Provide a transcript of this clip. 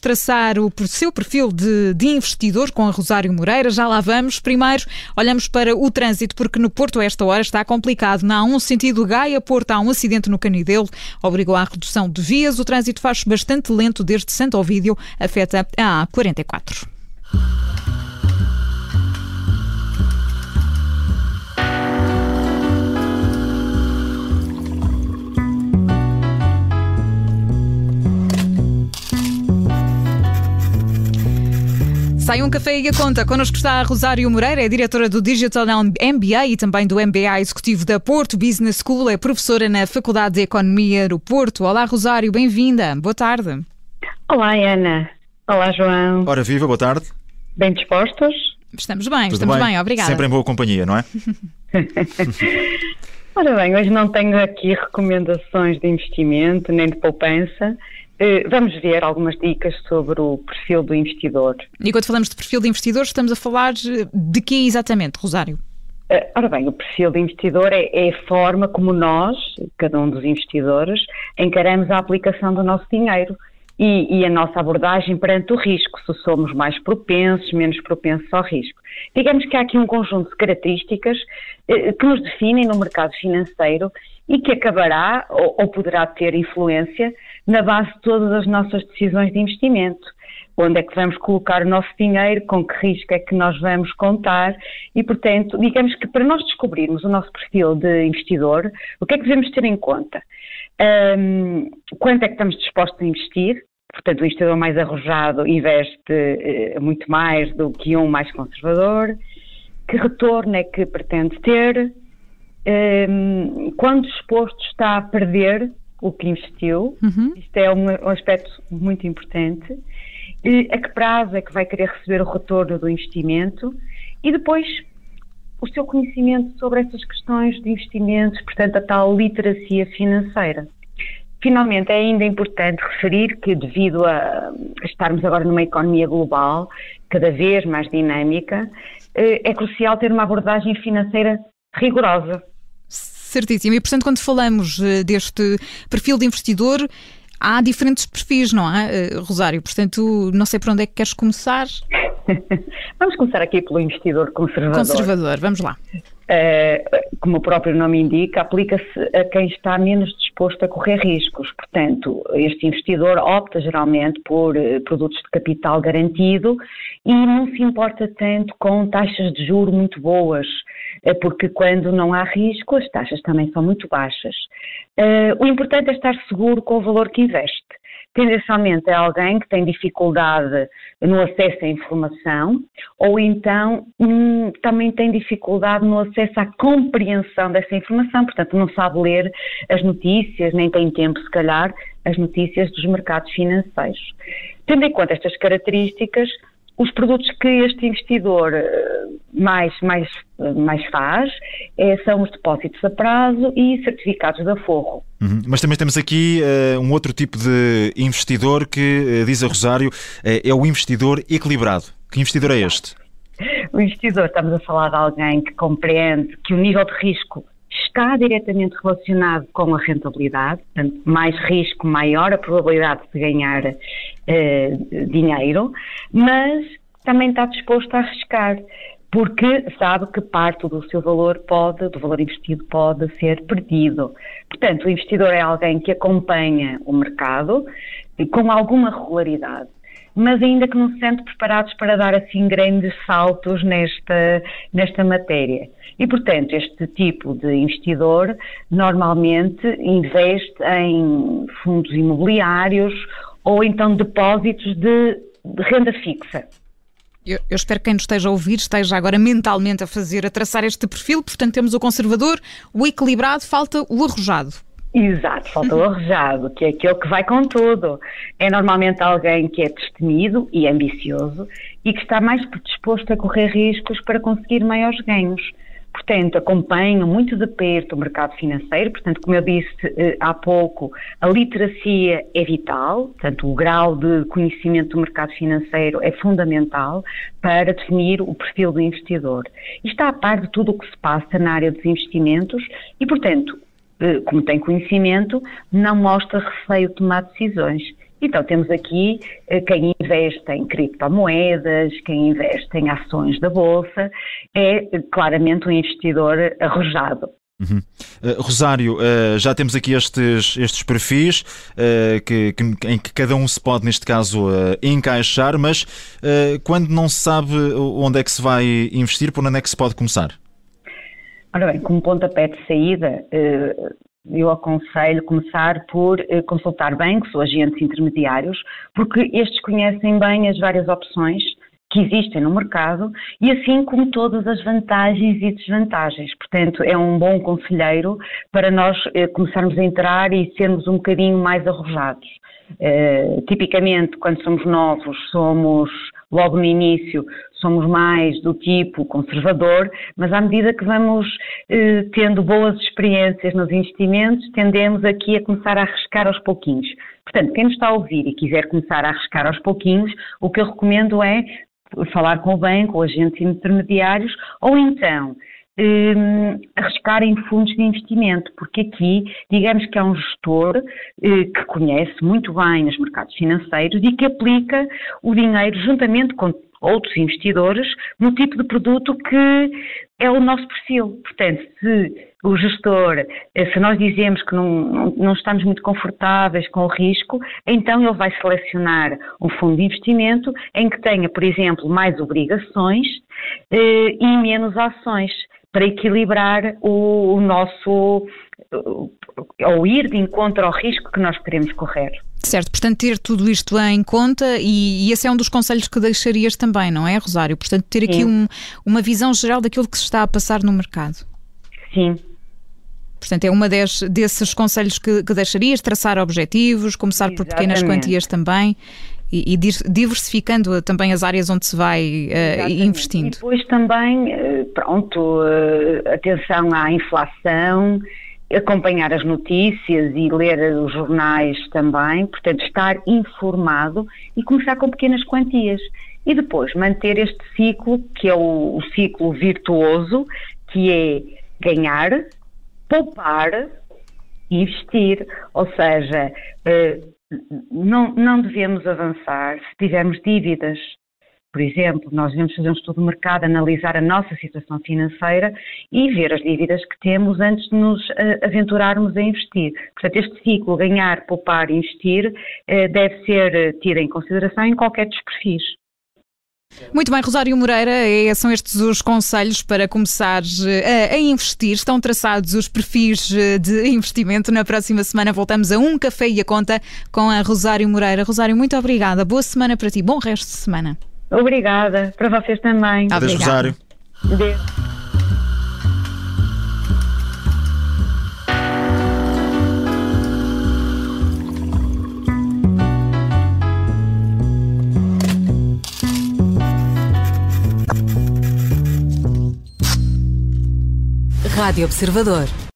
traçar o seu perfil de, de, investidor com a Rosário Moreira. Já lá vamos. Primeiro, olhamos para o trânsito, porque no Porto, a esta hora, está complicado. Na A1, sentido Gaia-Porto, há um acidente no Canidelo, obrigou à redução de vias. O trânsito faz bastante lento desde Santo Ovídio, afeta a A44. Sai um café e a conta. Connosco está a Rosário Moreira, é diretora do Digital MBA e também do MBA Executivo da Porto Business School, é professora na Faculdade de Economia do Porto. Olá, Rosário, bem-vinda. Boa tarde. Olá, Ana. Olá, João. Ora, viva, boa tarde. Bem dispostos? Estamos bem, Tudo estamos bem? bem, obrigada. Sempre em boa companhia, não é? Ora bem, hoje não tenho aqui recomendações de investimento nem de poupança. Eh, vamos ver algumas dicas sobre o perfil do investidor. E quando falamos de perfil de investidor, estamos a falar de que exatamente, Rosário? Eh, ora bem, o perfil de investidor é, é, a forma como nós, cada um dos investidores, encaramos a aplicação do nosso dinheiro e, e, a nossa abordagem perante o risco, se somos mais propensos, menos propensos ao risco. Digamos que há aqui um conjunto de características eh, que nos definem no mercado financeiro e que acabará ou, ou poderá ter influência na base de todas as nossas decisões de investimento. Onde é que vamos colocar o nosso dinheiro, com que risco é que nós vamos contar e, portanto, digamos que para nós descobrirmos o nosso perfil de investidor, o que é que devemos ter em conta? Um, quanto é que estamos dispostos a investir? Portanto, o investidor mais arrojado investe uh, muito mais do que um mais conservador. Que retorno é que pretende ter? Um, quando disposto está a perder o que investiu, uhum. isto é um, um, aspecto muito importante, e a que prazo é que vai querer receber o retorno do investimento e depois o seu conhecimento sobre essas questões de investimentos, portanto a tal literacia financeira. Finalmente, é ainda importante referir que, devido a estarmos agora numa economia global, cada vez mais dinâmica, eh, é crucial ter uma abordagem financeira rigorosa. Certíssimo. E, portanto, quando falamos eh, deste perfil de investidor, há diferentes perfis, não é, eh, Rosário? Portanto, não sei por onde é que queres começar. vamos começar aqui pelo investidor conservador. Conservador, vamos lá. Uh, como o próprio nome indica, aplica-se a quem está menos disposto a correr riscos. Portanto, este investidor opta geralmente por uh, produtos de capital garantido e não se importa tanto com taxas de juro muito boas, uh, porque quando não há risco, as taxas também são muito baixas. o importante é estar seguro com o valor que investe tendencialmente é alguém que tem dificuldade no acesso à informação ou então hum, também tem dificuldade no acesso à compreensão dessa informação, portanto não sabe ler as notícias, nem tem tempo, se calhar, as notícias dos mercados financeiros. Tendo em conta estas características, os produtos que este investidor eh, mais, mais, mais faz é, são os depósitos a prazo e certificados de aforro. Uhum. Mas também temos aqui uh, um outro tipo de investidor que, uh, diz a Rosário, uh, é o investidor equilibrado. Que investidor é este? O investidor, estamos a falar de alguém que compreende que o nível de risco está diretamente relacionado com a rentabilidade, portanto, mais risco, maior a probabilidade de ganhar eh, dinheiro, mas também está disposto a arriscar, porque sabe que parte do seu valor pode, do valor investido pode ser perdido. Portanto, o investidor é alguém que acompanha o mercado com alguma regularidade mas ainda que não se sente preparados para dar assim grandes saltos nesta, nesta matéria. E, portanto, este tipo de investidor normalmente investe em fundos imobiliários ou então depósitos de, de renda fixa. Eu, eu, espero que quem nos esteja a ouvir esteja agora mentalmente a fazer, a traçar este perfil. Portanto, temos o conservador, o equilibrado, falta o arrojado. Exato, falta o arrojado, que é aquele que vai com tudo. É normalmente alguém que é destemido e ambicioso e que está mais disposto a correr riscos para conseguir maiores ganhos. Portanto, acompanham muito de perto o mercado financeiro, portanto, como eu disse eh, há pouco, a literacia é vital, portanto, o grau de conhecimento do mercado financeiro é fundamental para definir o perfil do investidor. E está a par de tudo o que se passa na área dos investimentos e, portanto, como tem conhecimento, não mostra receio de tomar decisões. Então, temos aqui eh, quem investe em criptomoedas, quem investe em ações da Bolsa, é claramente um investidor arrojado. Uhum. Uh, Rosário, uh, já temos aqui estes, estes perfis uh, que, que, em que cada um se pode, neste caso, encaixar, mas quando não se sabe onde é que se vai investir, por onde é que se pode começar? Ora bem, como pontapé de saída, eu aconselho começar por consultar bancos ou agentes intermediários, porque estes conhecem bem as várias opções que existem no mercado e assim como todas as vantagens e desvantagens. Portanto, é um bom conselheiro para nós eh, começarmos a entrar e sermos um bocadinho mais arrojados. Eh, tipicamente, quando somos novos, somos logo no início somos mais do tipo conservador, mas à medida que vamos eh, tendo boas experiências nos investimentos, tendemos aqui a começar a arriscar aos pouquinhos. Portanto, quem nos está a ouvir e quiser começar a arriscar aos pouquinhos, o que eu recomendo é falar com o banco ou agentes intermediários, ou então um, arriscar em fundos de investimento, porque aqui, digamos que é um gestor uh, que conhece muito bem os mercados financeiros e que aplica o dinheiro juntamente com outros investidores no tipo de produto que é o nosso perfil. Portanto, se o gestor, eh, se nós dizemos que não, não, estamos muito confortáveis com o risco, então ele vai selecionar um fundo de investimento em que tenha, por exemplo, mais obrigações eh, e menos ações para equilibrar o, o nosso ou ir de encontro ao risco que nós queremos correr. Certo, portanto, ter tudo isto em conta e, e, esse é um dos conselhos que deixarias também, não é, Rosário? Portanto, ter aqui um, uma visão geral daquilo que se está a passar no mercado. Sim. Portanto, é uma des, desses conselhos que, que deixarias, traçar objetivos, começar Exatamente. por pequenas quantias também e, e diversificando também as áreas onde se vai uh, investindo. E depois também, eh, pronto, uh, atenção à inflação, acompanhar as notícias e ler os jornais também, portanto, estar informado e começar com pequenas quantias. E depois manter este ciclo, que é o, o ciclo virtuoso, que é ganhar, poupar e investir. Ou seja, não, não devemos avançar se tivermos dívidas. Por exemplo, nós devemos fazer um estudo de mercado, analisar a nossa situação financeira e ver as dívidas que temos antes de nos uh, aventurarmos a investir. Portanto, este ciclo, ganhar, poupar investir, uh, deve ser uh, tido em consideração em qualquer dos perfis. Muito bem, Rosário Moreira, é, são estes os conselhos para começar eh, a, a, investir. Estão traçados os perfis eh, de investimento. Na próxima semana voltamos a um café e a conta com a Rosário Moreira. Rosário, muito obrigada. Boa semana para ti. Bom resto de semana. Obrigada. Para vocês também. Adeus, Rosário. Adeus. Rádio Observador.